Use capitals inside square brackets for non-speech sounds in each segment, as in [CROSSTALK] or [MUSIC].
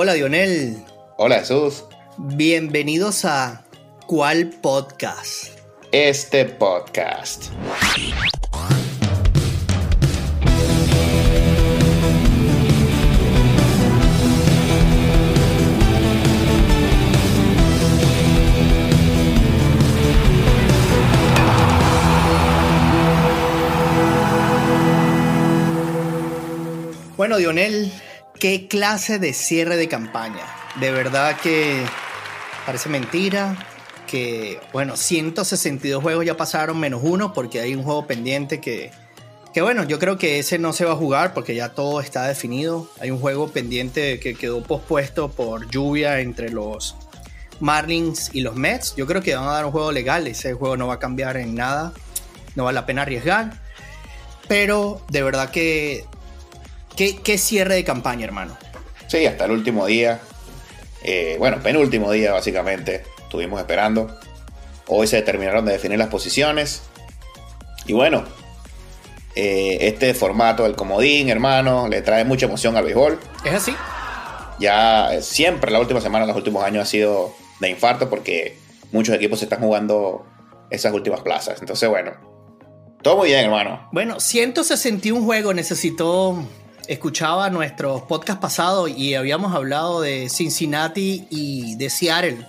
Hola Dionel. Hola Jesús. Bienvenidos a ¿Cuál podcast? Este podcast. Bueno, Dionel, ¿qué clase de cierre de campaña? De verdad que parece mentira que, bueno, 162 juegos ya pasaron menos uno porque hay un juego pendiente que, que, bueno, yo creo que ese no se va a jugar porque ya todo está definido. Hay un juego pendiente que quedó pospuesto por lluvia entre los Marlins y los Mets. Yo creo que van a dar un juego legal, ese juego no va a cambiar en nada, no vale la pena arriesgar. Pero de verdad que ¿Qué, cierre de campaña, hermano? Sí, hasta el último día. Eh, bueno, penúltimo día, básicamente. Estuvimos esperando. Hoy se terminaron de definir las posiciones. Y bueno, eh, este formato del comodín, hermano, le trae mucha emoción al béisbol. ¿Es así? Ya eh, siempre la última semana, los últimos años ha sido de infarto porque muchos equipos están jugando esas últimas plazas. Entonces, bueno, todo muy bien, hermano. Bueno, 161 juegos necesitó escuchaba nuestros podcast pasados y habíamos hablado de Cincinnati y de Seattle.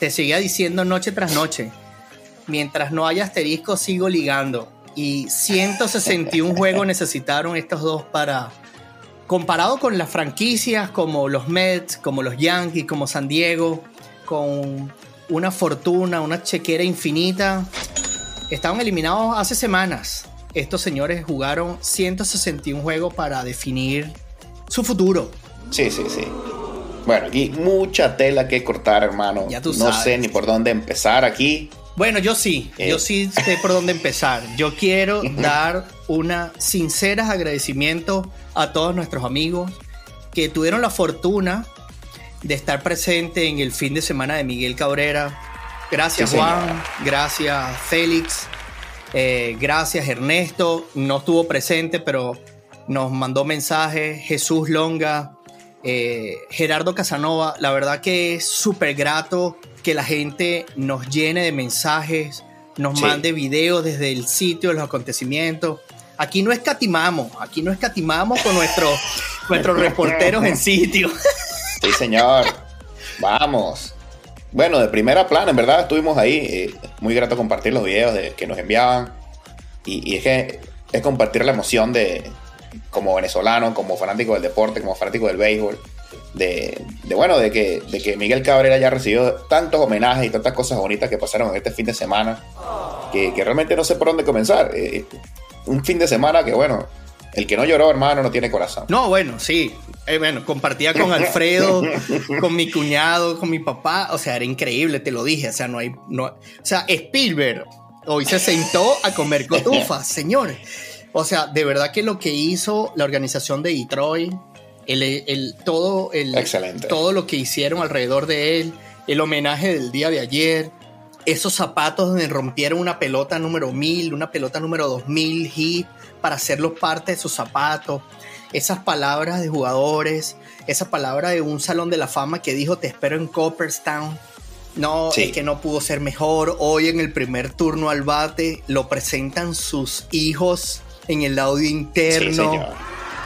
Te seguía diciendo noche tras noche. Mientras no haya asterisco, sigo ligando. Y 161 [LAUGHS] juegos necesitaron estos dos para. Comparado con las franquicias como los Mets, como los Yankees, como San Diego, con una fortuna, una chequera infinita, estaban eliminados hace semanas estos señores jugaron 161 juegos para definir su futuro. Sí, sí, sí. Bueno, aquí mucha tela que cortar, hermano. Ya tú no sé ni por dónde empezar aquí. Bueno, yo sí, yo eh. sí sé por dónde empezar. Yo quiero [LAUGHS] dar una sincera agradecimiento a todos nuestros amigos que tuvieron la fortuna de estar presente en el fin de semana de Miguel Cabrera. Gracias Juan, gracias Félix, eh, gracias Ernesto, no estuvo presente, pero nos mandó mensajes. Jesús Longa, eh, Gerardo Casanova, la verdad que es súper grato que la gente nos llene de mensajes, nos mande videos desde el sitio, los acontecimientos. Aquí no escatimamos, aquí no escatimamos con nuestros, [LAUGHS] nuestros reporteros en sitio. Sí, señor. Vamos. Bueno, de primera plana, en verdad, estuvimos ahí. Eh, muy grato compartir los videos de, que nos enviaban. Y, es que es compartir la emoción de, como venezolano, como fanático del deporte, como fanático del béisbol, de, bueno, de que, de que Miguel Cabrera haya recibido tantos homenajes y tantas cosas bonitas que pasaron este fin de semana, que, realmente no sé por dónde comenzar. Eh, un fin de semana que, bueno, el que no lloró, hermano, no tiene corazón. No, bueno, sí. Eh, bueno, compartía con Alfredo, [LAUGHS] con mi cuñado, con mi papá. O sea, era increíble, te lo dije. O sea, no hay. No, o sea, Spielberg hoy se sentó a comer cotufas, [LAUGHS] señores. O sea, de verdad que lo que hizo la organización de Detroit, el, todo, el, todo lo que hicieron alrededor de él, el homenaje del día de ayer, esos zapatos donde rompieron una pelota número 1000, una pelota número 2000 hit para hacerlo parte de sus zapatos, esas palabras de jugadores, esa palabra de un salón de la fama que dijo te espero en Copperstown. No, es que no pudo ser mejor. Hoy en el primer turno al bate lo presentan sus hijos en el audio interno.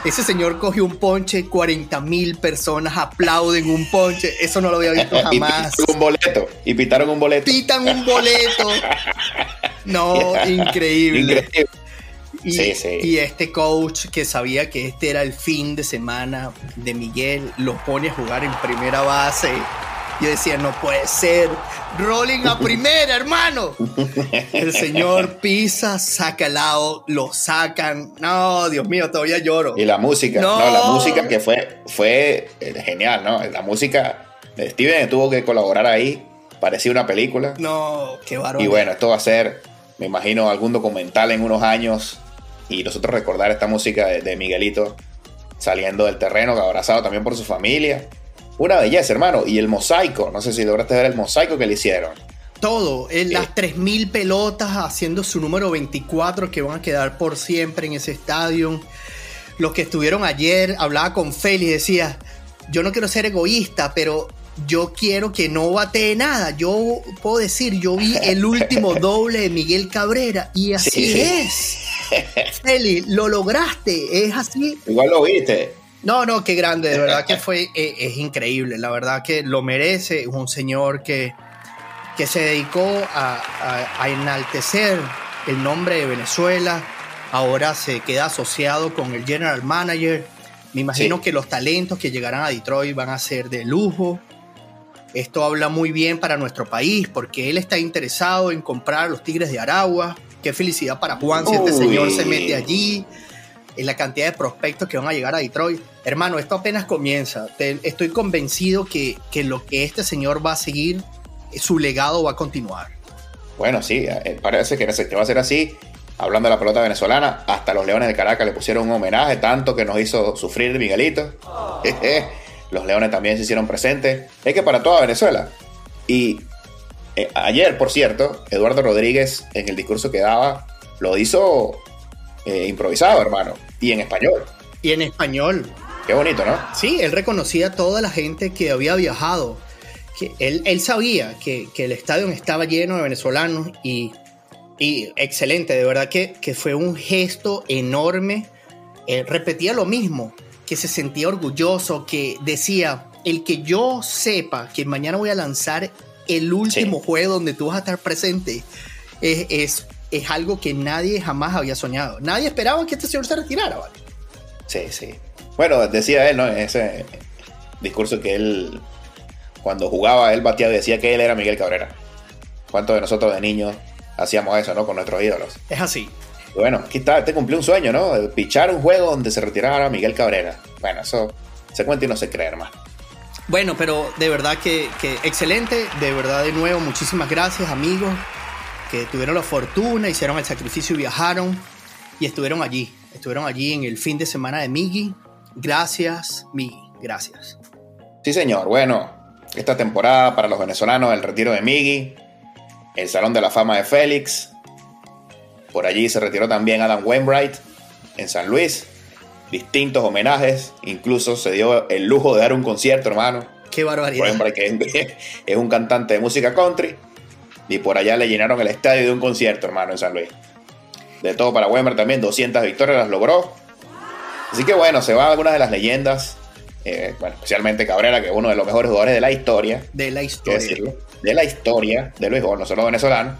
Ese señor cogió un ponche, 40 mil personas aplauden un ponche. Eso no lo había visto [LAUGHS] jamás. y un boleto. Y pitaron un boleto. Pitan un boleto. [LAUGHS] No, increíble. Y, y, este coach que sabía que este era el fin de semana de Miguel, lo pone a jugar en primera base. Yo decía, no puede ser. Rolling a primera, hermano. El señor pisa, saca el lado, lo sacan. No, Dios mío, todavía lloro. Y la música, no, la música que fue, fue eh, genial, ¿no? La música, de Steven tuvo que colaborar ahí. Parecía una película. No, qué varón. Y bueno, esto va a ser, me imagino, algún documental en unos años. Y nosotros recordar esta música de, de Miguelito saliendo del terreno, abrazado también por su familia una belleza, hermano. Y el mosaico, no sé si lograste ver el mosaico que le hicieron. Todo, en las 3.000 pelotas haciendo su número 24 que van a quedar por siempre en ese estadio. Los que estuvieron ayer, hablaba con Félix decía, yo no quiero ser egoísta, pero yo quiero que no batee nada. Yo puedo decir, yo vi el [LAUGHS] último doble de Miguel Cabrera y así es. [LAUGHS] Feli, lo lograste, es así. Igual lo viste. No, no, qué grande, de verdad que [LAUGHS] fue, eh, es, increíble, la verdad que lo merece, es un señor que, que se dedicó a, enaltecer el nombre de Venezuela, ahora se queda asociado con el general manager, me imagino que los talentos que llegarán a Detroit van a ser de lujo, esto habla muy bien para nuestro país porque él está interesado en comprar los Tigres de Aragua. Qué felicidad para Juan si este señor se mete allí. En la cantidad de prospectos que van a llegar a Detroit. Hermano, esto apenas comienza. estoy convencido que, que lo que este señor va a seguir, su legado va a continuar. Bueno, sí, eh, parece que va a ser así. Hablando de la pelota venezolana, hasta los Leones de Caracas le pusieron un homenaje, tanto que nos hizo sufrir Miguelito. [LAUGHS] los Leones también se hicieron presentes. Es que para toda Venezuela. Y eh, ayer, por cierto, Eduardo Rodríguez en el discurso que daba lo hizo eh, improvisado, hermano, y en español. Y en español. Qué bonito, ¿no? Sí, él reconocía a toda la gente que había viajado. Que él, él sabía que, el estadio estaba lleno de venezolanos y, y excelente, de verdad que, que, fue un gesto enorme. Él repetía lo mismo, que se sentía orgulloso, que decía, el que yo sepa que mañana voy a lanzar el último juego donde tú vas a estar presente, es, es, algo que nadie jamás había soñado. Nadie esperaba que este señor se retirara, ¿vale? Sí, sí. Bueno, decía él, ¿no? Ese discurso que él, cuando jugaba, él batía decía que él era Miguel Cabrera. ¿Cuántos de nosotros de niños hacíamos eso, ¿no? Con nuestros ídolos. Es así bueno, aquí está, te cumplió un sueño, ¿no? Pichar un juego donde se retirara Miguel Cabrera. Bueno, eso se cuenta y no se cree, hermano. Bueno, pero de verdad que, excelente, de verdad de nuevo, muchísimas gracias amigos que tuvieron la fortuna, hicieron el sacrificio y viajaron y estuvieron allí, estuvieron allí en el fin de semana de Miggy. Gracias, Miggy, gracias. Sí, señor, bueno, esta temporada para los venezolanos, el retiro de Miggy, el Salón de la Fama de Félix, por allí se retiró también Adam Wainwright en San Luis. Distintos homenajes. Incluso se dio el lujo de dar un concierto, hermano. Qué barbaridad. Wainwright, que [LAUGHS] es un cantante de música country. Y por allá le llenaron el estadio de un concierto, hermano, en San Luis. De todo para Wainwright también. 200 victorias las logró. Así que bueno, se va algunas de las leyendas. Eh, bueno, especialmente Cabrera, que es uno de los mejores jugadores de la historia. De la historia. Decirlo, de la historia de Luis no solo venezolano.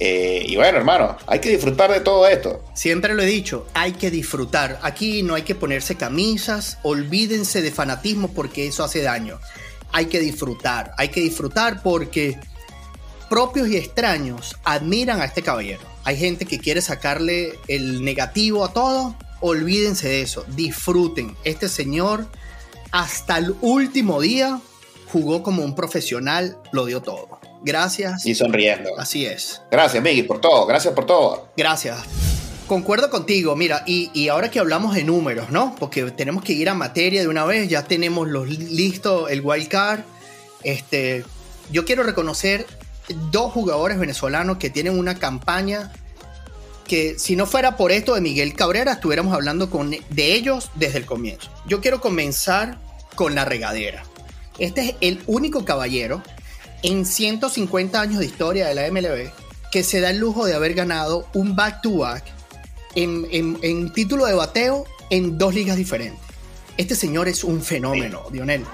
Eh, y bueno, hermano, hay que disfrutar de todo esto. Siempre lo he dicho, hay que disfrutar. Aquí no hay que ponerse camisas, olvídense de fanatismo porque eso hace daño. Hay que disfrutar, hay que disfrutar porque propios y extraños admiran a este caballero. Hay gente que quiere sacarle el negativo a todo. Olvídense de eso, disfruten. Este señor hasta el último día jugó como un profesional, lo dio todo. Gracias. Y sonriendo. Así es. Gracias, Miggy, por todo. Gracias por todo. Gracias. Concuerdo contigo, mira, y, ahora que hablamos de números, ¿no? Porque tenemos que ir a materia de una vez, ya tenemos los listo el wild card. Este, yo quiero reconocer dos jugadores venezolanos que tienen una campaña que si no fuera por esto de Miguel Cabrera, estuviéramos hablando con, de ellos desde el comienzo. Yo quiero comenzar con la regadera. Este es el único caballero en 150 años de historia de la MLB que se da el lujo de haber ganado un back-to-back en, título de bateo en dos ligas diferentes. Este señor es un fenómeno, Dionel.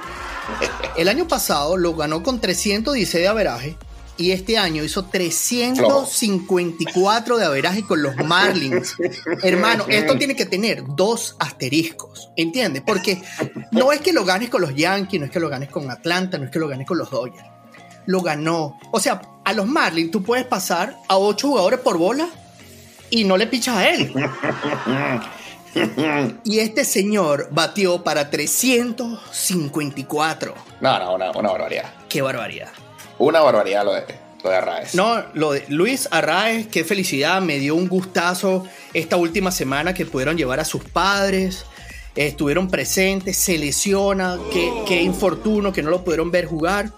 El año pasado lo ganó con 316 de averaje y este año hizo 354 de averaje con los Marlins. Hermano, esto tiene que tener dos asteriscos, ¿entiendes? Porque no es que lo ganes con los Yankees, no es que lo ganes con Atlanta, no es que lo ganes con los Dodgers lo ganó. O sea, a los Marlins tú puedes pasar a ocho jugadores por bola y no le pichas a él. y este señor batió para 354. No, no, una, barbaridad. Qué barbaridad. Una barbaridad lo de, lo de Arraez. No, lo de Luis Arraez, qué felicidad. Me dio un gustazo esta última semana que pudieron llevar a sus padres. Estuvieron presentes, se lesiona, qué, qué infortuno que no lo pudieron ver jugar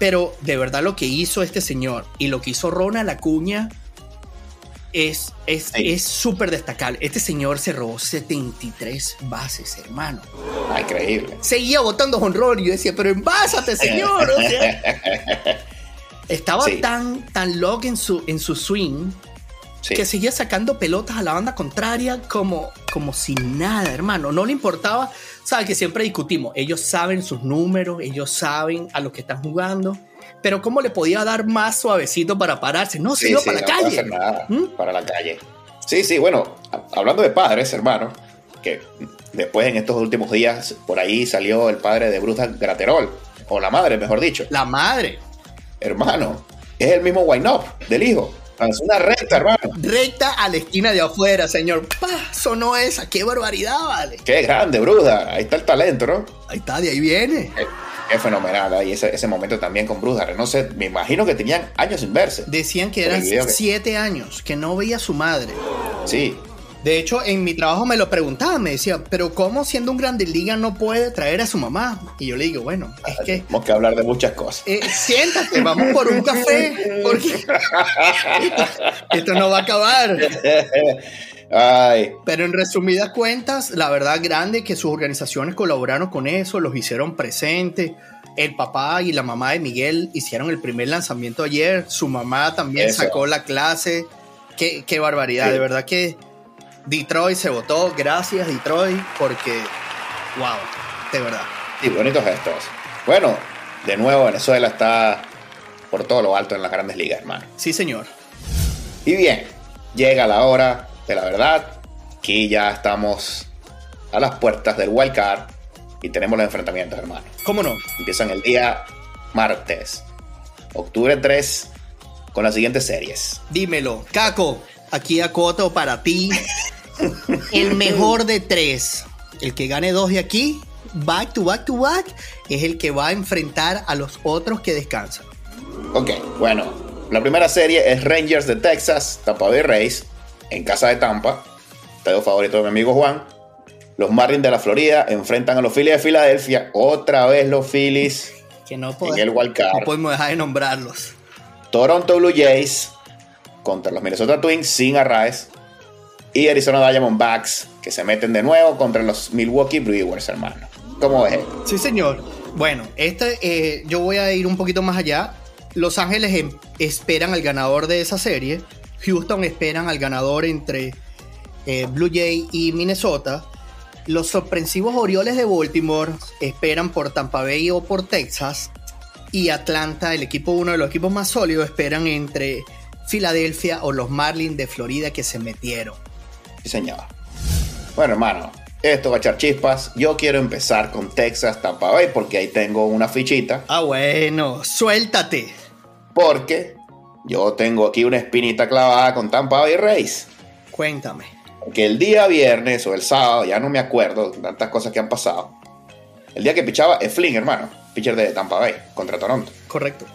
pero de verdad lo que hizo este señor y lo que hizo Ronald Acuña, es es Sí. es súper destacable. Este señor se robó 73 bases, hermano. Increíble. Seguía botando honrón y yo decía, pero envásate, señor. O sea, [LAUGHS] estaba Sí. tan, tan loco en su, en su swing Sí. que seguía sacando pelotas a la banda contraria como, como si nada, hermano. No le importaba. Sabes que siempre discutimos. Ellos saben sus números, ellos saben a lo que están jugando. Pero ¿cómo le podía dar más suavecito para pararse? No, se Sí, iba sí, para la no calle. hacer nada ¿Mm? para la calle. Sí, sí, bueno, hablando de padres, hermano, que después en estos últimos días por ahí salió el padre de Bruce Graterol, o la madre, mejor dicho. La madre. Hermano, es el mismo Wine Up del hijo. Es una recta, hermano. Recta a la esquina de afuera, señor. ¡Pah! Sonó esa. ¡Qué barbaridad, vale! Qué grande, Bruda. Ahí está el talento, ¿no? Ahí está, de ahí viene. Eh, Es fenomenal. ahí ese, ese momento también con Bruce No sé, me imagino que tenían años sin verse. Decían que eran que- siete años, que no veía a su madre. Sí, De hecho, en mi trabajo me lo preguntaban, me decía, pero ¿cómo siendo un grande liga no puede traer a su mamá? Y yo le digo, bueno, es que tenemos que hablar de muchas cosas. eh, siéntate, vamos por un café, porque [LAUGHS] esto no va a acabar. [LAUGHS] Ay, Pero en resumidas cuentas, la verdad grande que sus organizaciones colaboraron con eso, los hicieron presentes. El papá y la mamá de Miguel hicieron el primer lanzamiento ayer. Su mamá también Eso. sacó la clase. Qué, qué barbaridad. Sí. De verdad que Detroit se votó. Gracias, Detroit, porque, wow, de verdad. sí, bonitos gestos. Bueno, de nuevo Venezuela está por todo lo alto en las grandes ligas, hermano. Sí, señor. Y bien, llega la hora de la verdad. Aquí ya estamos a las puertas del wild card y tenemos los enfrentamientos, hermano. ¿Cómo no? Empiezan el día martes, octubre 3, con las siguientes series. Dímelo. Caco, aquí acoto para ti. [LAUGHS] El mejor de tres. El que gane dos de aquí, back to back to back, es el que va a enfrentar a los otros que descansan. Ok, bueno, la primera serie es Rangers de Texas, Tampa Bay Rays, en casa de Tampa, estadio favorito de mi amigo Juan. Los Marlins de la Florida enfrentan a los Phillies de Filadelfia, otra vez los Phillies Que no, en pod- el no podemos dejar de nombrarlos. Toronto Blue Jays contra los Minnesota Twins sin Arraez. Y Arizona Diamondbacks que se meten de nuevo contra los Milwaukee Brewers, hermano. ¿Cómo ves? Sí, señor. Bueno, este, eh, yo voy a ir un poquito más allá. Los Ángeles em- esperan al ganador de esa serie. Houston esperan al ganador entre eh, Blue Jay y Minnesota. Los sorpresivos Orioles de Baltimore esperan por Tampa Bay o por Texas. Y Atlanta, el equipo, uno de los equipos más sólidos, esperan entre Filadelfia o los Marlins de Florida que se metieron. Sí, señor. Bueno, hermano, esto va a echar chispas. Yo quiero empezar con Texas, Tampa Bay, porque ahí tengo una fichita. Ah, bueno, suéltate. Porque yo tengo aquí una espinita clavada con Tampa Bay Rays. Cuéntame. Que el día viernes o el sábado, ya no me acuerdo, tantas cosas que han pasado. El día que pichaba Eflin, hermano, pitcher de Tampa Bay contra Toronto. Correcto.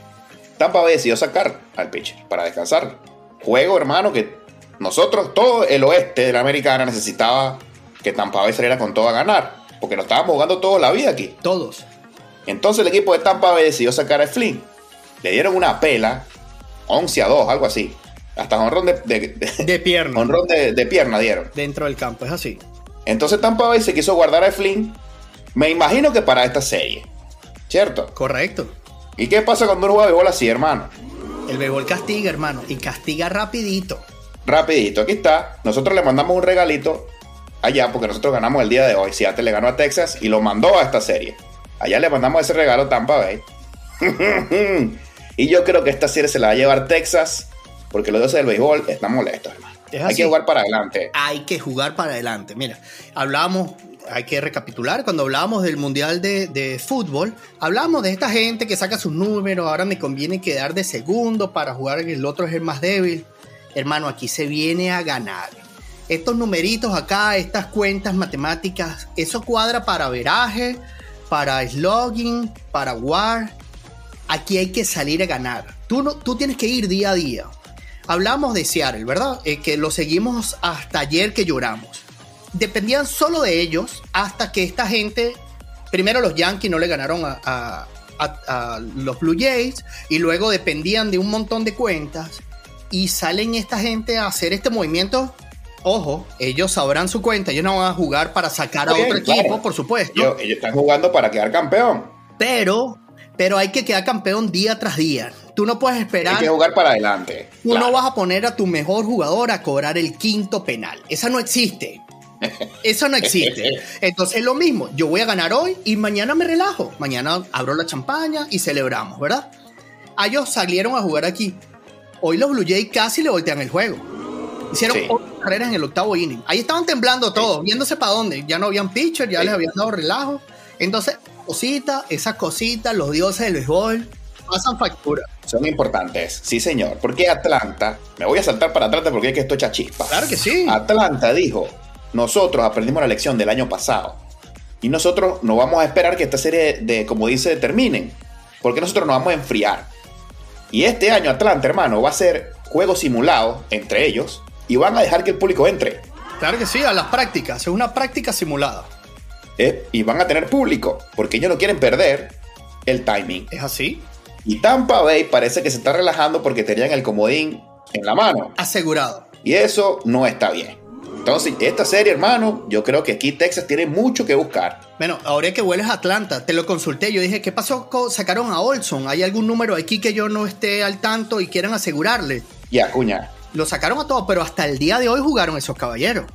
Tampa Bay decidió sacar al pitcher para descansar. Juego, hermano, que nosotros, todo el oeste de la americana, necesitaba que Tampa Bay saliera con todo a ganar. Porque nos estábamos jugando toda la vida aquí. Todos. Entonces el equipo de Tampa Bay decidió sacar a Flynn. Le dieron una pela, 11 a 2, algo así. Hasta honrón de, de, de- De pierna. honrón de- de pierna dieron. Dentro del campo, es así. Entonces Tampa Bay se quiso guardar a Flynn. Me imagino que para esta serie. ¿Cierto? Correcto. ¿Y qué pasa cuando uno juega béisbol así, hermano? El béisbol castiga, hermano. Y castiga rapidito. Rapidito, aquí está. Nosotros le mandamos un regalito allá porque nosotros ganamos el día de hoy. Seattle le ganó a Texas y lo mandó a esta serie. Allá le mandamos ese regalo a Tampa Bay. [LAUGHS] y yo creo que esta serie se la va a llevar Texas porque los dioses del béisbol están molestos, hermano. Es Hay que jugar para adelante. Hay que jugar para adelante. Mira, hablábamos, hay que recapitular, cuando hablábamos del Mundial de, de Fútbol, hablábamos de esta gente que saca sus números, ahora me conviene quedar de segundo para jugar, el otro es el más débil. Hermano, aquí se viene a ganar. Estos numeritos acá, estas cuentas matemáticas, eso cuadra para veraje, para slogging, para war. Aquí hay que salir a ganar. Tú, no, tú tienes que ir día a día. Hablamos de Seattle, ¿verdad? Eh, que lo seguimos hasta ayer que lloramos. Dependían solo de ellos hasta que esta gente, primero los Yankees no le ganaron a, a- a- a los Blue Jays y luego dependían de un montón de cuentas y salen esta gente a hacer este movimiento. Ojo, ellos sabrán su cuenta, ellos no van a jugar para sacar a otro claro. equipo, por supuesto. Ellos, ellos están jugando para quedar campeón. Pero, pero hay que quedar campeón día tras día. Tú no puedes Hay esperar. que jugar para adelante. Tú Claro. no vas a poner a tu mejor jugador a cobrar el quinto penal. Esa no existe. Eso no existe. [LAUGHS] Entonces es lo mismo. Yo voy a ganar hoy y mañana me relajo. Mañana abro la champaña y celebramos, ¿verdad? A ellos salieron a jugar aquí. Hoy los Blue Jays casi le voltean el juego. Hicieron Sí. ocho carreras en el octavo inning. Ahí estaban temblando todos, viéndose para dónde. Ya no habían pitcher, ya Sí. les habían dado relajo. Entonces, cositas, esas cositas, los dioses del béisbol pasan factura. Son importantes, sí señor. Porque Atlanta, me voy a saltar para Atlanta porque es que esto echa chispa. Claro que sí. Atlanta dijo, nosotros aprendimos la lección del año pasado. Y nosotros no vamos a esperar que esta serie de, como dice, terminen. Porque nosotros nos vamos a enfriar. Y este año Atlanta, hermano, va a ser juegos simulados entre ellos. Y van a dejar que el público entre. Claro que sí, a las prácticas. Es una práctica simulada. ¿Eh? Y van a tener público. Porque ellos no quieren perder el timing. ¿Es así? Y Tampa Bay parece que se está relajando porque tenían el comodín en la mano. Asegurado. Y eso no está bien. Entonces, esta serie, hermano, yo creo que aquí Texas tiene mucho que buscar. Bueno, ahora que vueles a Atlanta, te lo consulté. Yo dije, ¿qué pasó? Sacaron a Olson. ¿Hay algún número aquí que yo no esté al tanto y quieran asegurarle? Ya, cuña. Lo sacaron a todos, pero hasta el día de hoy jugaron esos caballeros.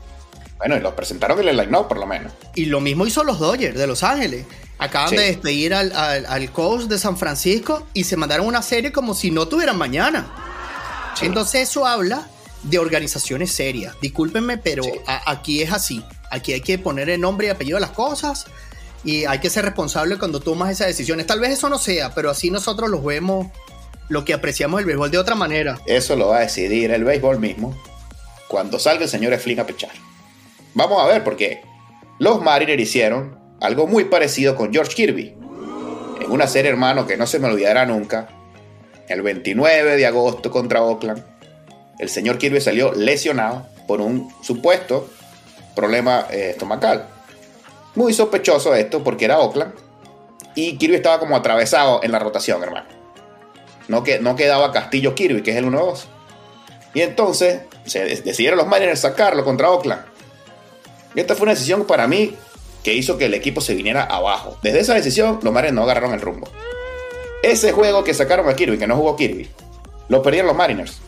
Bueno, y los presentaron en el line-up, por lo menos. Y lo mismo hizo los Dodgers de Los Ángeles. Acaban Sí. de despedir al, al, al coach de San Francisco y se mandaron una serie como si no tuvieran mañana. Sí. Entonces eso habla de organizaciones serias. Discúlpenme, pero Sí. a- aquí es así. Aquí hay que poner el nombre y apellido a las cosas y hay que ser responsable cuando tomas esas decisiones. Tal vez eso no sea, pero así nosotros los vemos, lo que apreciamos el béisbol de otra manera. Eso lo va a decidir el béisbol mismo cuando salga el señor Eflin a pechar. Vamos a ver, porque los Mariners hicieron algo muy parecido con George Kirby. En una serie, hermano, que no se me olvidará nunca. El 29 de agosto contra Oakland. El señor Kirby salió lesionado por un supuesto problema eh, estomacal. Muy sospechoso esto porque era Oakland. Y Kirby estaba como atravesado en la rotación, hermano. No, que, no quedaba Castillo Kirby, que es el 1-2. Y entonces se decidieron los Mariners sacarlo contra Oakland. Y esta fue una decisión para mí que hizo que el equipo se viniera abajo. Desde esa decisión, los Mariners no agarraron el rumbo. Ese juego que sacaron a Kirby, que no jugó Kirby, lo perdieron los Mariners.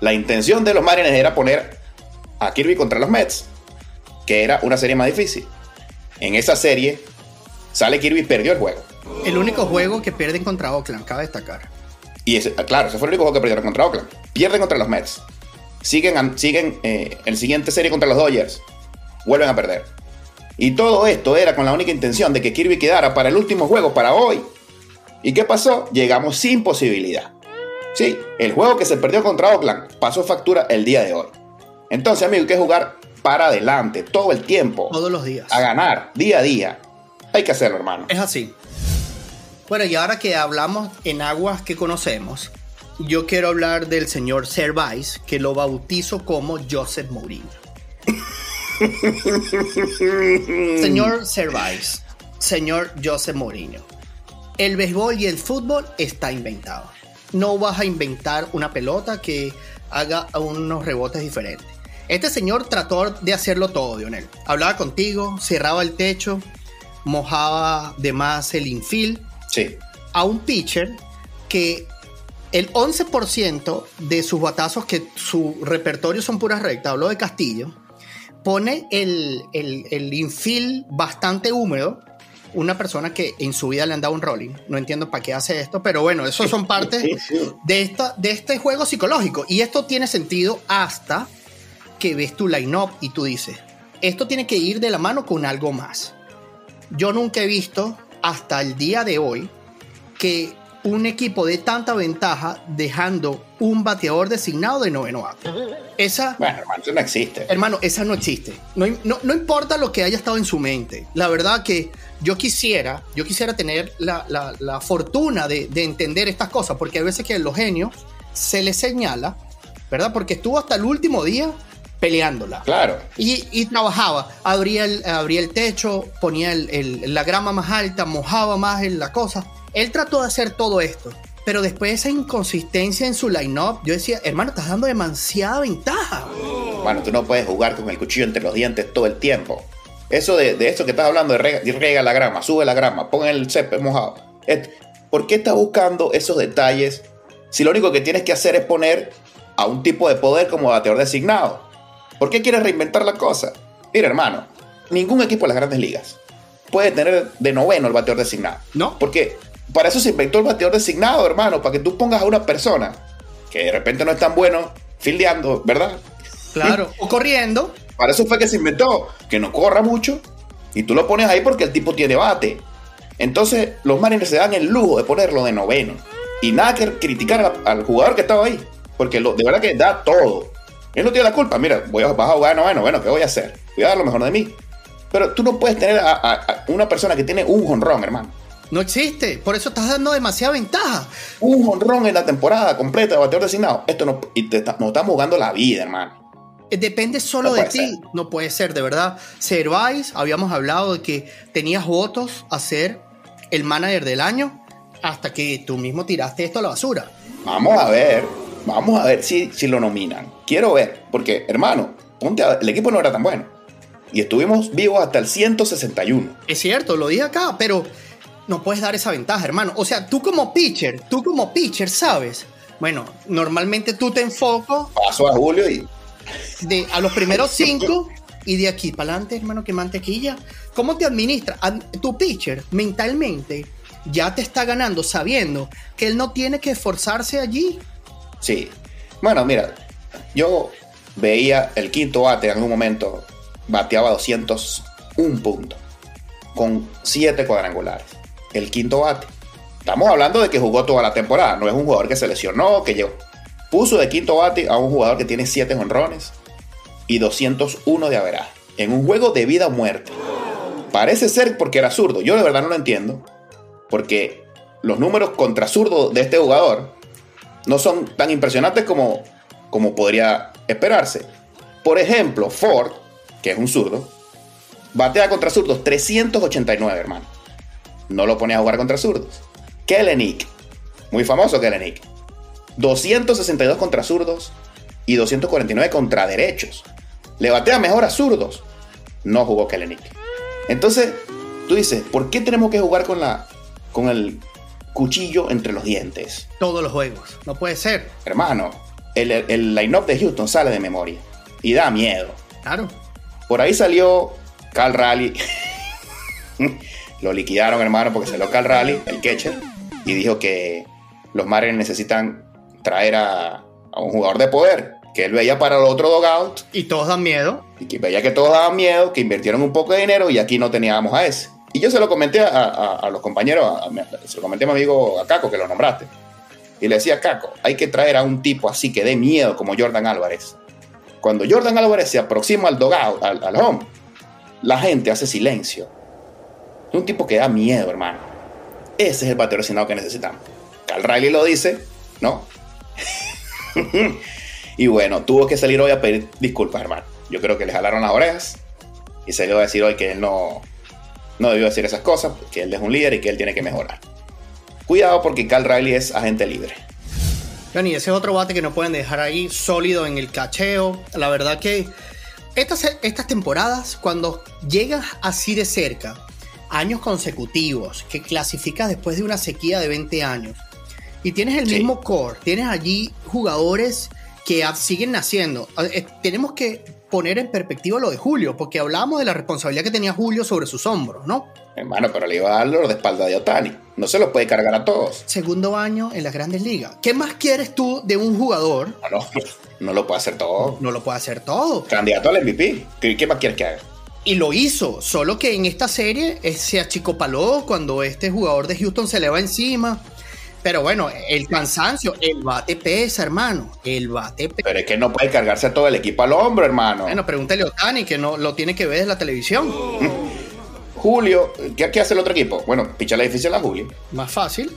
La intención de los Mariners era poner a Kirby contra los Mets, que era una serie más difícil. En esa serie, sale Kirby y perdió el juego. El único juego que pierden contra Oakland, cabe destacar. Y ese, claro, ese fue el único juego que perdieron contra Oakland. Pierden contra los Mets. Siguen, siguen eh, en siguiente serie contra los Dodgers. Vuelven a perder. Y todo esto era con la única intención de que Kirby quedara para el último juego, para hoy. ¿Y qué pasó? Llegamos sin posibilidad. Sí, el juego que se perdió contra Oakland pasó factura el día de hoy. Entonces, amigo, hay que jugar para adelante, todo el tiempo. Todos los días. A ganar, día a día. Hay que hacerlo, hermano. Es así. Bueno, y ahora que hablamos en aguas que conocemos, yo quiero hablar del señor Servais, que lo bautizo como Joseph Mourinho. Señor Servais, señor Joseph Mourinho. El béisbol y el fútbol está inventado. No vas a inventar una pelota que haga unos rebotes diferentes. Este señor trató de hacerlo todo, Lionel. Hablaba contigo, cerraba el techo, mojaba de más el infield Sí, a un pitcher que el 11% de sus batazos, que su repertorio son puras rectas, hablo de Castillo, pone el, el, el infield bastante húmedo. Una persona que en su vida le han dado un rolling. No entiendo para qué hace esto, pero bueno, eso son partes [LAUGHS] de, esta, de este juego psicológico. Y esto tiene sentido hasta que ves tu line-up y tú dices, esto tiene que ir de la mano con algo más. Yo nunca he visto hasta el día de hoy que un equipo de tanta ventaja dejando un bateador designado de noveno acto. Esa, bueno, hermano, eso no existe. hermano, esa no existe. No, no, no importa lo que haya estado en su mente. La verdad que yo quisiera, yo quisiera tener la, la- la fortuna de, de entender estas cosas, porque hay veces que a los genios se les señala, ¿verdad? Porque estuvo hasta el último día peleándola. Claro. Y, y trabajaba, abría el, abría el techo, ponía el- el- la grama más alta, mojaba más en la cosa. Él trató de hacer todo esto Pero después de esa inconsistencia en su line-up, yo decía, hermano, estás dando demasiada ventaja. Bueno, tú no puedes jugar con el cuchillo entre los dientes todo el tiempo. Eso de, de eso que estás hablando de rega, la grama, sube la grama, pon el césped mojado. ¿Por qué estás buscando esos detalles si lo único que tienes que hacer es poner a un tipo de poder como bateador designado? ¿Por qué quieres reinventar la cosa? Mira, hermano, ningún equipo de las grandes ligas puede tener de noveno el bateador designado. No. Porque para eso se inventó el bateador designado, hermano, para que tú pongas a una persona que de repente no es tan bueno fildeando, ¿verdad? Claro, [LAUGHS] o corriendo. Para eso fue que se inventó, que no corra mucho y tú lo pones ahí porque el tipo tiene bate. Entonces los Mariners se dan el lujo de ponerlo de noveno. Y nada que criticar al, jugador que estaba ahí, porque lo, de verdad que da todo. Él no tiene la culpa, mira, voy a, vas a jugar de noveno, bueno, ¿qué voy a hacer? Voy a dar lo mejor de mí. Pero tú no puedes tener a, una persona que tiene un jonrón, hermano. No existe, por eso estás dando demasiada ventaja. Un jonrón en la temporada completa de bateador designado. Esto no, y te, nos estamos jugando la vida, hermano. Eh, depende solo de ti, no puede ser, de verdad. Servais, habíamos hablado de que tenías votos a ser el manager del año hasta que tú mismo tiraste esto a la basura. Vamos a ver, vamos a ver si, si lo nominan. Quiero ver, porque hermano, ponte el equipo no era tan bueno y estuvimos vivos hasta el 161. Es cierto, lo dije acá, pero no puedes dar esa ventaja, hermano. O sea, tú como pitcher, tú como pitcher, ¿sabes? Bueno, normalmente tú te enfocas. Paso a Julio y. De, a los primeros cinco y de aquí para adelante, hermano, que mantequilla. ¿Cómo te administra? Tu pitcher mentalmente ya te está ganando sabiendo que él no tiene que esforzarse allí. Sí. Bueno, mira, yo veía el quinto bate en un momento bateaba 201 puntos con 7 cuadrangulares. El quinto bate. Estamos hablando de que jugó toda la temporada, no es un jugador que se lesionó, que llegó. Puso de quinto bate a un jugador que tiene 7 honrones y 201 de averaje en un juego de vida o muerte. Parece ser porque era zurdo, yo de verdad no lo entiendo, porque los números contra zurdo de este jugador no son tan impresionantes como, como podría esperarse. Por ejemplo, Ford que es un zurdo, batea contra zurdos 389, hermano. No lo pone a jugar contra zurdos. Kellenick, muy famoso Kellenick, 262 contra zurdos y 249 contra derechos. Le batea mejor a zurdos. No jugó Kellenick. Entonces, tú dices, ¿por qué tenemos que jugar con, la, con el cuchillo entre los dientes? Todos los juegos. No puede ser. Hermano, el, el line-up de Houston sale de memoria. Y da miedo. Claro. Por ahí salió Cal Rally. [LAUGHS] Lo liquidaron, hermano, porque salió Cal Rally, el catcher, y dijo que los Mariners necesitan traer a, un jugador de poder, que él veía para el otro dogout. Y todos dan miedo. Y que veía que todos daban miedo, que invirtieron un poco de dinero y aquí no teníamos a ese. Y yo se lo comenté a, los compañeros, se lo comenté a mi amigo a Caco, que lo nombraste. Y le decía, Caco, hay que traer a un tipo así que dé miedo como Jordan Álvarez. Cuando Jordan Álvarez se aproxima al dogout, al, al home, la gente hace silencio. Un tipo que da miedo, hermano. Ese es el patrocinado que necesitamos. Cal Riley lo dice, ¿no? [LAUGHS] y bueno, tuvo que salir hoy a pedir disculpas, hermano. Yo creo que le jalaron las orejas y va a decir hoy que él no, no debió decir esas cosas, que él es un líder y que él tiene que mejorar. Cuidado porque Cal Riley es agente libre. Y ese es otro bate que no pueden dejar ahí sólido en el cacheo. La verdad que estas, estas temporadas, cuando llegas así de cerca, años consecutivos, que clasificas después de una sequía de 20 años, y tienes el mismo core, tienes allí jugadores que siguen naciendo. Eh, tenemos que poner en perspectiva lo de Julio, porque hablábamos de la responsabilidad que tenía Julio sobre sus hombros, ¿no? Hermano, pero le iba a dar lo de espalda de Otani. No se lo puede cargar a todos. Segundo año en las grandes ligas. ¿Qué más quieres tú de un jugador? No, no, no lo puede hacer todo. No, lo puede hacer todo. Candidato al MVP. ¿Qué, más quieres que haga? Y lo hizo, solo que en esta serie se achicopaló cuando este jugador de Houston se le va encima. Pero bueno, el cansancio, el bate pesa, hermano. El bate pesa. Pero es que no puede cargarse a todo el equipo al hombro, hermano. Bueno, pregúntale a Otani, que no lo tiene que ver desde la televisión. [LAUGHS] Julio, ¿qué, hace el otro equipo? Bueno, picha la difícil a Julio. Más fácil.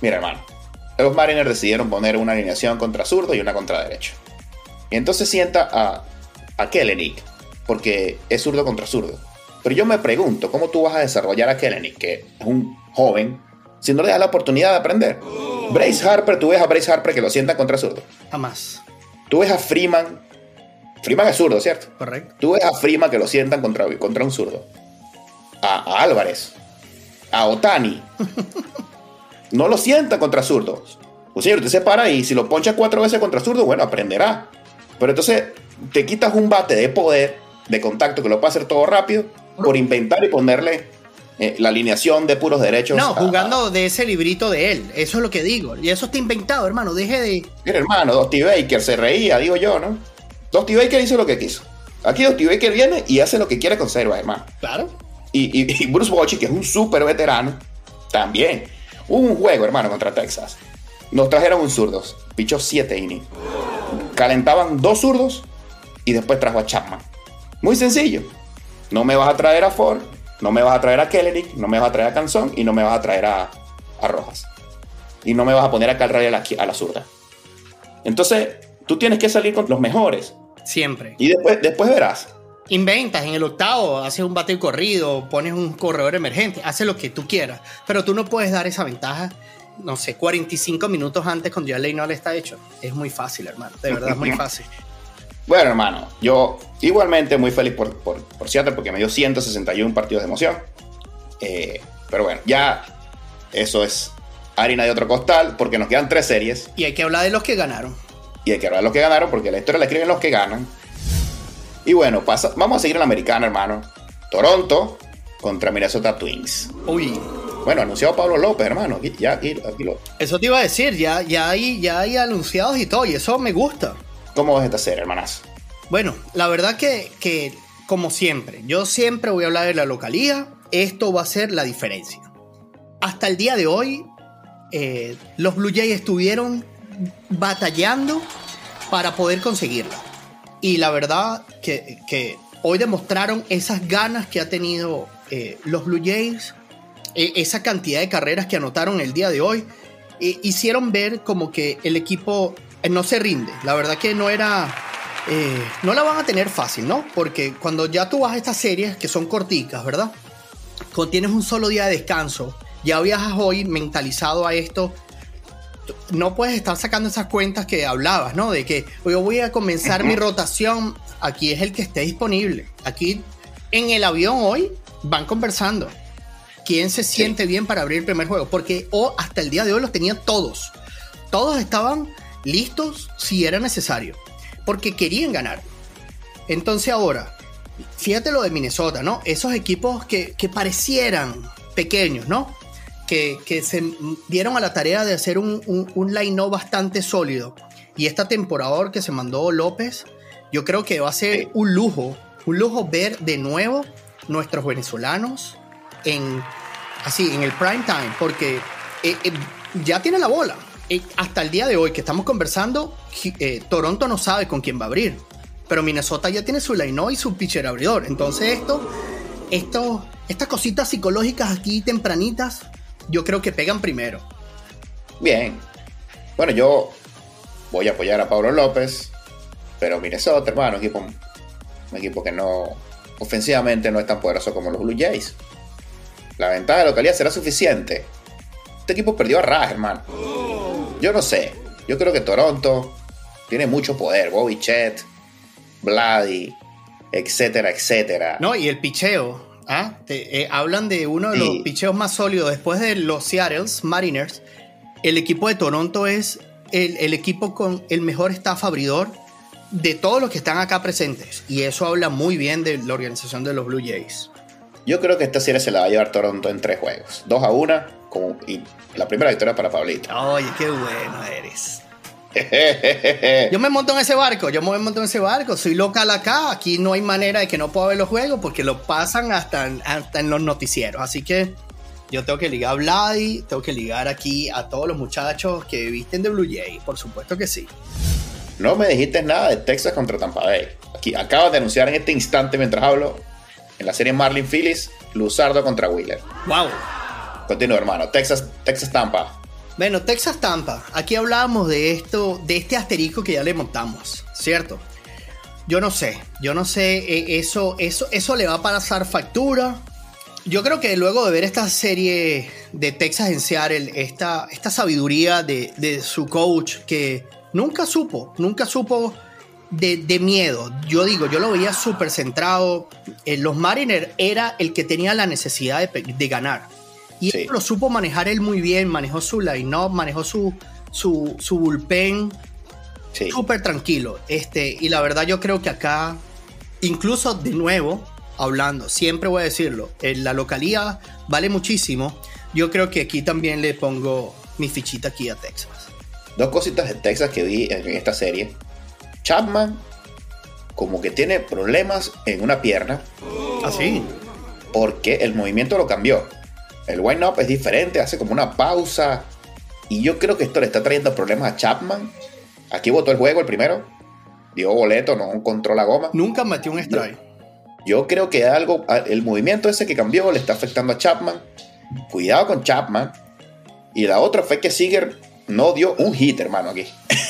Mira, hermano. Los Mariners decidieron poner una alineación contra zurdo y una contra derecho. Y entonces sienta a, a Kellenick, porque es zurdo contra zurdo. Pero yo me pregunto, ¿cómo tú vas a desarrollar a Kellenick, que es un joven si no le das la oportunidad de aprender. Brace Harper, tú ves a Brace Harper que lo sienta contra zurdo. Jamás. Tú ves a Freeman. Freeman es zurdo, ¿cierto? Correcto. Tú ves a Freeman que lo sientan contra, contra un zurdo. A, a Álvarez. A Otani. [LAUGHS] no lo sientan contra zurdos. Pues señor, usted se para y si lo poncha cuatro veces contra zurdo, bueno, aprenderá. Pero entonces te quitas un bate de poder, de contacto, que lo puede hacer todo rápido, por inventar y ponerle eh, la alineación de puros derechos. No, a- jugando de ese librito de él. Eso es lo que digo. Y eso está inventado, hermano. Deje de. Mira, hermano, Dusty Baker se reía, digo yo, ¿no? Dusty Baker hizo lo que quiso. Aquí Dusty Baker viene y hace lo que quiere con Serva, hermano. Claro. Y, y- y Bruce Bochy, que es un súper veterano, también. Hubo un juego, hermano, contra Texas. Nos trajeron un zurdos. Pichó 7 innings. Calentaban dos zurdos y después trajo a Chapman. Muy sencillo. No me vas a traer a Ford, no me vas a traer a Kellenic, no me vas a traer a Canzón y no me vas a traer a, a Rojas. Y no me vas a poner a Calray a la, a la zurda. Entonces, tú tienes que salir con los mejores. Siempre. Y después, después verás. Inventas en el octavo, haces un bate corrido, pones un corredor emergente, haces lo que tú quieras. Pero tú no puedes dar esa ventaja, no sé, 45 minutos antes cuando ya ley no le está hecho. Es muy fácil, hermano. De verdad, es muy [LAUGHS] fácil. Bueno, hermano, yo igualmente muy feliz por, por, por Seattle porque me dio 161 partidos de emoción. Eh, pero bueno, ya eso es harina de otro costal porque nos quedan tres series Y hay que hablar de los que ganaron. y hay que hablar de los que ganaron porque la historia la escriben los que ganan. Y bueno, pasa, vamos a seguir en la americana, hermano. Toronto contra Minnesota Twins. Uy, Bueno, anunciado Pablo López, hermano. Aquí, ya aquí, aquí lo. eso te iba a decir, ya, ya, hay, ya hay anunciados y todo, y eso me gusta. ¿Cómo ves esta serie, hermanazo? Bueno, la verdad que, que, como siempre, yo siempre voy a hablar de la localía. Esto va a ser la diferencia. Hasta el día de hoy, eh, los Blue Jays estuvieron batallando para poder conseguirla. Y la verdad que, que hoy demostraron esas ganas que ha tenido eh, los Blue Jays, eh, esa cantidad de carreras que anotaron el día de hoy, eh, hicieron ver como que el equipo no se rinde. La verdad que no era... eh, no la van a tener fácil, ¿no? Porque cuando ya tú vas a estas series que son corticas, ¿verdad? Cuando tienes un solo día de descanso, ya viajas hoy mentalizado a esto, no puedes estar sacando esas cuentas que hablabas, ¿no? De que yo voy a comenzar mi rotación, aquí es el que esté disponible. Aquí en el avión hoy van conversando. ¿Quién se siente bien para abrir el primer juego? Porque o hasta el día de hoy los tenían todos. Todos estaban listos si era necesario. Porque querían ganar. Entonces ahora, fíjate lo de Minnesota, ¿no? Esos equipos que, que parecieran pequeños, ¿no? Que, que se dieron a la tarea de hacer un, un, un line-up bastante sólido. Y esta temporada que se mandó López, yo creo que va a ser un lujo, un lujo ver de nuevo nuestros venezolanos en así en el prime time, porque eh, eh, ya tiene la bola. Hasta el día de hoy que estamos conversando, eh, Toronto no sabe con quién va a abrir, pero Minnesota ya tiene su line y su pitcher abridor. Entonces esto, esto, estas cositas psicológicas aquí tempranitas, yo creo que pegan primero. Bien. Bueno, yo voy a apoyar a Pablo López, pero Minnesota, hermano, equipo, un equipo que no, ofensivamente no es tan poderoso como los Blue Jays. La ventaja de localidad será suficiente. Este equipo perdió a Raj, hermano. Yo no sé. Yo creo que Toronto tiene mucho poder. Bobby Chet, Vladi, etcétera, etcétera. No, y el picheo. ¿ah? Te- eh, hablan de uno de los picheos más sólidos después de los Seattle Mariners. El equipo de Toronto es el, el equipo con el mejor staff abridor de todos los que están acá presentes. Y eso habla muy bien de la organización de los Blue Jays. Yo creo que esta serie se la va a llevar Toronto en tres juegos. Dos a una, con- y la primera victoria para Pablito. Oye, qué bueno eres. [LAUGHS] Yo me monto en ese barco, yo me monto en ese barco, soy local acá, aquí no hay manera de que no pueda ver los juegos porque lo pasan hasta, hasta en los noticieros, así que yo tengo que ligar a Vladi, tengo que ligar aquí a todos los muchachos que visten de Blue Jay, por supuesto que sí. No me dijiste nada de Texas contra Tampa Bay. Aquí acabas de anunciar en este instante mientras hablo en la serie Marlin Phillies, Luzardo contra Wheeler. Wow. Continúa, hermano. Texas, Texas Tampa. Bueno, Texas Tampa, aquí hablábamos de esto, de este asterisco que ya le montamos, ¿cierto? Yo no sé, yo no sé, eh, eso, eso, eso le va a pasar factura. Yo creo que luego de ver esta serie de Texas en Seattle, esta, esta sabiduría de, de su coach que nunca supo, nunca supo de, de miedo. Yo digo, yo lo veía súper centrado. En los Mariners era el que tenía la necesidad de, de ganar. Y Sí. él lo supo manejar él muy bien, manejó su line-up, manejó su, su, su bullpen Sí. súper tranquilo. Este, y la verdad yo creo que acá, incluso de nuevo, hablando, siempre voy a decirlo, en la localía vale muchísimo. Yo creo que aquí también le pongo mi fichita aquí a Texas. Dos cositas de Texas que vi en esta serie. Chapman, como que tiene problemas en una pierna, Así. porque el movimiento lo cambió. El wind up es diferente, hace como una pausa. Y yo creo que esto le está trayendo problemas a Chapman. Aquí votó el juego el primero. Dio boleto, no encontró la goma. Nunca metió un strike. Yo creo que algo, el movimiento ese que cambió le está afectando a Chapman. Cuidado con Chapman. Y la otra fue que Seager no dio un hit, hermano, aquí. [LAUGHS]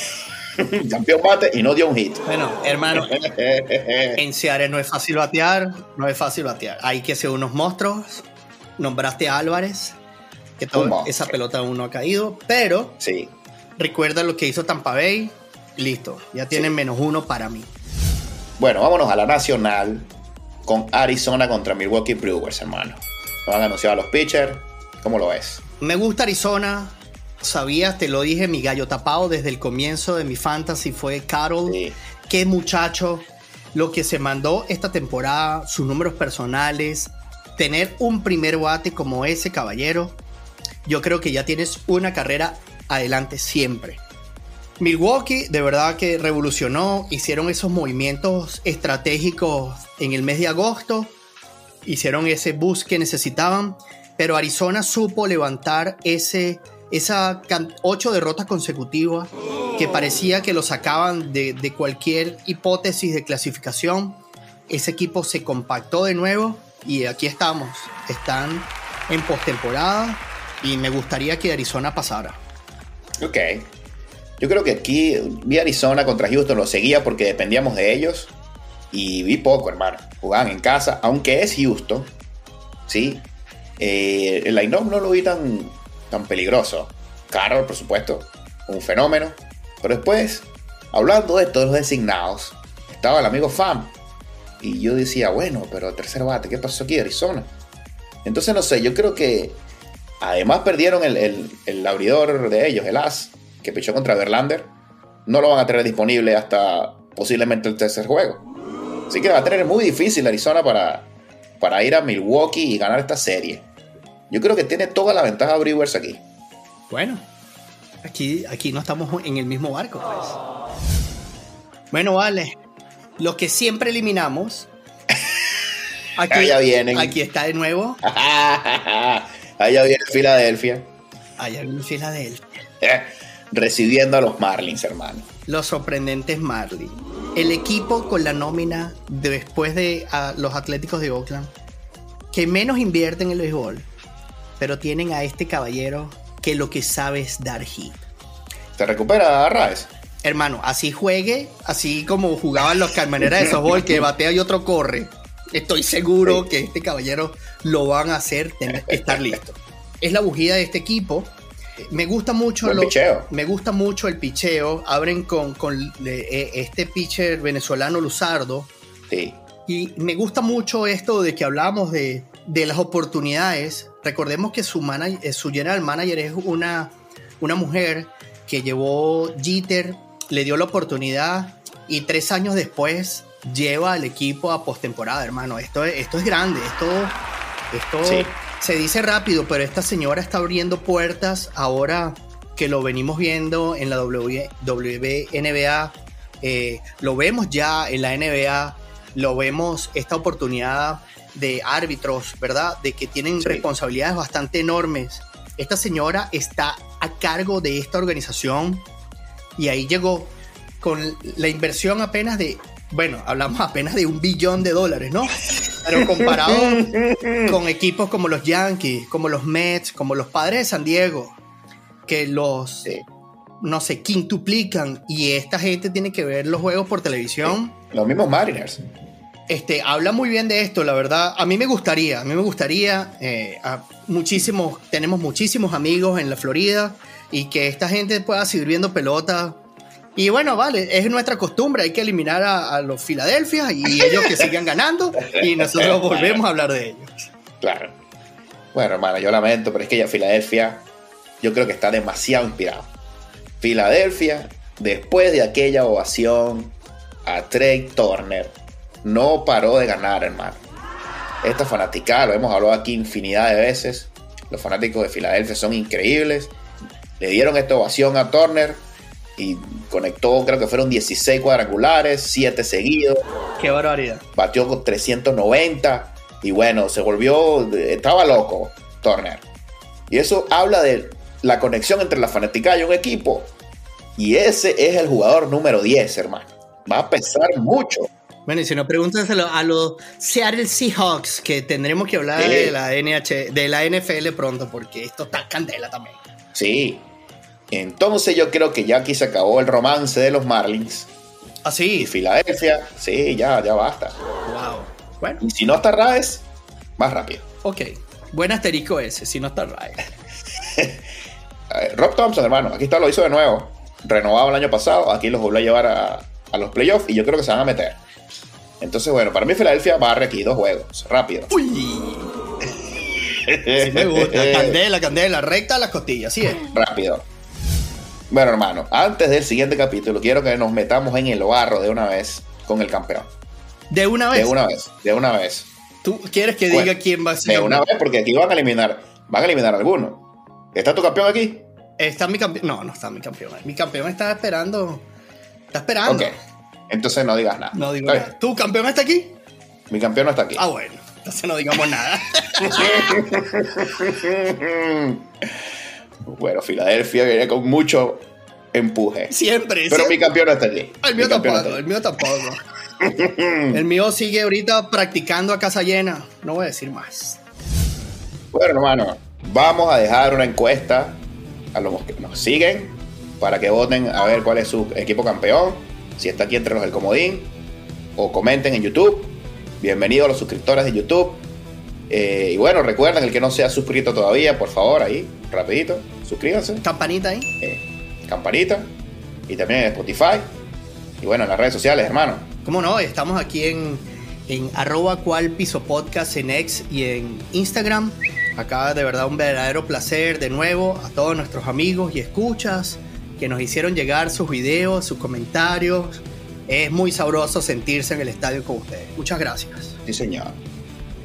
[LAUGHS] Campeón bate y no dio un hit. Bueno, hermano, [LAUGHS] en Seattle no es fácil batear, no es fácil batear. Hay que ser unos monstruos. Nombraste a Álvarez, que toda esa pelota aún no ha caído, pero Sí. recuerda lo que hizo Tampa Bay. Listo, ya tienen menos uno para mí. Bueno, vámonos a la nacional con Arizona contra Milwaukee Brewers, hermano. Nos han anunciado a los pitchers. ¿Cómo lo ves? Me gusta Arizona. Sabías, te lo dije, mi gallo tapado desde el comienzo de mi fantasy fue Carol. Sí. Qué muchacho. Lo que se mandó esta temporada, sus números personales, tener un primer bate como ese caballero, yo creo que ya tienes una carrera adelante siempre. Milwaukee de verdad que revolucionó, hicieron esos movimientos estratégicos en el mes de agosto, hicieron ese boost que necesitaban, pero Arizona supo levantar ese, esa ocho derrotas consecutivas que parecía que lo sacaban de, de cualquier hipótesis de clasificación. Ese equipo se compactó de nuevo y aquí estamos. Están en postemporada y me gustaría que Arizona pasara. Ok. Yo creo que aquí vi Arizona contra Houston, lo seguía porque dependíamos de ellos. Y vi poco, hermano. Jugaban en casa, aunque es Houston. Sí. Eh, el line no lo vi tan, tan peligroso. Carroll, por supuesto, un fenómeno. Pero después, hablando de todos los designados, estaba el amigo Fam. Y yo decía, bueno, pero tercer bate, ¿qué pasó aquí, Arizona? Entonces, no sé, yo creo que además perdieron el, el, el abridor de ellos, el As, que pichó contra Verlander. No lo van a tener disponible hasta posiblemente el tercer juego. Así que va a tener muy difícil Arizona para, para ir a Milwaukee y ganar esta serie. Yo creo que tiene toda la ventaja Brewers aquí. Bueno, aquí, aquí no estamos en el mismo barco, pues. Bueno, vale. Lo que siempre eliminamos. [LAUGHS] Aquí, Allá vienen. aquí está de nuevo. [LAUGHS] Allá viene Filadelfia. Allá en Filadelfia. [LAUGHS] Recibiendo a los Marlins, hermano. Los sorprendentes Marlins. El equipo con la nómina de- después de a los Atléticos de Oakland que menos invierten en el béisbol, pero tienen a este caballero que lo que sabe es dar hit. ¿Se recupera Raes? Hermano, así juegue, así como jugaban los carmaneras de softball que batea y otro corre. Estoy seguro Sí. que este caballero lo van a hacer tener que estar listo. Es la bujía de este equipo. Me gusta mucho Buen lo- picheo. me gusta mucho el picheo. Abren con, con, eh, este pitcher venezolano Luzardo. Sí. Y me gusta mucho esto de que hablamos de, de las oportunidades. Recordemos que su, mana- eh, su general manager es una, una mujer que llevó Jeter, le dio la oportunidad y tres años después lleva al equipo a postemporada, hermano. Esto, es- esto es grande, esto, esto Sí. se dice rápido, pero esta señora está abriendo puertas ahora que lo venimos viendo en la W, WNBA, eh, lo vemos ya en la NBA, lo vemos esta oportunidad de árbitros, ¿verdad? De que tienen Sí. responsabilidades bastante enormes. Esta señora está a cargo de esta organización y ahí llegó con la inversión apenas de, bueno, hablamos apenas de un billón de dólares, ¿no? Pero comparado [LAUGHS] con equipos como los Yankees, como los Mets, como los Padres de San Diego, que los, Sí. no sé, quintuplican y esta gente tiene que ver los juegos por televisión. Los mismos Mariners. Este, habla muy bien de esto, la verdad. A mí me gustaría, a mí me gustaría, eh, a muchísimos, tenemos muchísimos amigos en la Florida y que esta gente pueda seguir viendo pelota. Y bueno, vale, es nuestra costumbre, hay que eliminar a, a los Filadelfia y [LAUGHS] ellos que sigan ganando y nosotros volvemos a hablar de ellos. Claro. Bueno, hermano, yo lamento, pero es que ya Filadelfia, yo creo que está demasiado inspirado. Filadelfia, después de aquella ovación a Trey Turner, no paró de ganar, hermano. Esta fanaticada, lo hemos hablado aquí infinidad de veces. Los fanáticos de Filadelfia son increíbles. Le dieron esta ovación a Turner y conectó, creo que fueron 16 cuadrangulares, 7 seguidos. Qué barbaridad. Batió con 390 y bueno, se volvió, estaba loco Turner. Y eso habla de la conexión entre la fanaticada y un equipo. Y ese es el jugador número 10, hermano. Va a pesar mucho. Bueno, y si no, pregúntaselo a los Seattle Seahawks, que tendremos que hablar Sí. de la NH, de la NFL pronto, porque esto está candela también. Sí. Entonces yo creo que ya aquí se acabó el romance de los Marlins. Y Así. Filadelfia, sí, ya, ya basta. wow. Bueno, Y si no está Raes, más rápido. ok. Buen asterisco ese, si no está. Eh, [LAUGHS] Rob Thompson, hermano, aquí está, lo hizo de nuevo. Renovado el año pasado, aquí los volvió a llevar a, a los playoffs y yo creo que se van a meter. Entonces, bueno, para mí Filadelfia barre aquí dos juegos, rápido. Uy, [LAUGHS] sí me gusta. Candela, candela, recta a las costillas, así es. rápido. Bueno, hermano, antes del siguiente capítulo, quiero que nos metamos en el barro de una vez con el campeón. De una vez. De una vez, de una vez. ¿Tú quieres que Bueno, diga quién va a ser? De una vez, porque aquí van a eliminar, van a eliminar algunos. ¿Está tu campeón aquí? ¿Está mi campeón? No, no está mi campeón. Mi campeón está esperando. Está esperando. Ok. Entonces no digas nada. No digo bien. nada. ¿Tu campeón está aquí? Mi campeón no está aquí. Ah, bueno. Entonces no digamos nada. [LAUGHS] bueno, Filadelfia viene con mucho empuje. Siempre. Pero siempre. mi campeón no está aquí. El mío Mi tampoco, el mío tampoco. el mío sigue ahorita practicando a casa llena. No voy a decir más. Bueno, hermano, vamos a dejar una encuesta a los que nos siguen para que voten a ver cuál es su equipo campeón, si está aquí entre los del comodín, o comenten en YouTube. Bienvenidos a los suscriptores de YouTube. Eh, y bueno, recuerden, el que no se ha suscrito todavía, por favor, ahí, rapidito, suscríbanse, Campanita ahí. eh, campanita, y también en Spotify, y bueno, en las redes sociales, hermano. ¿Cómo no? Estamos aquí en, en arroba cual piso podcast en X y en Instagram. Acá de verdad un verdadero placer de nuevo a todos nuestros amigos y escuchas que nos hicieron llegar sus videos, sus comentarios. Es muy sabroso sentirse en el estadio con ustedes. Muchas gracias. Sí, señor.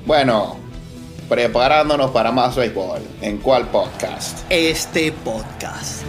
Bueno, preparándonos para más béisbol. ¿En cuál podcast? Este podcast.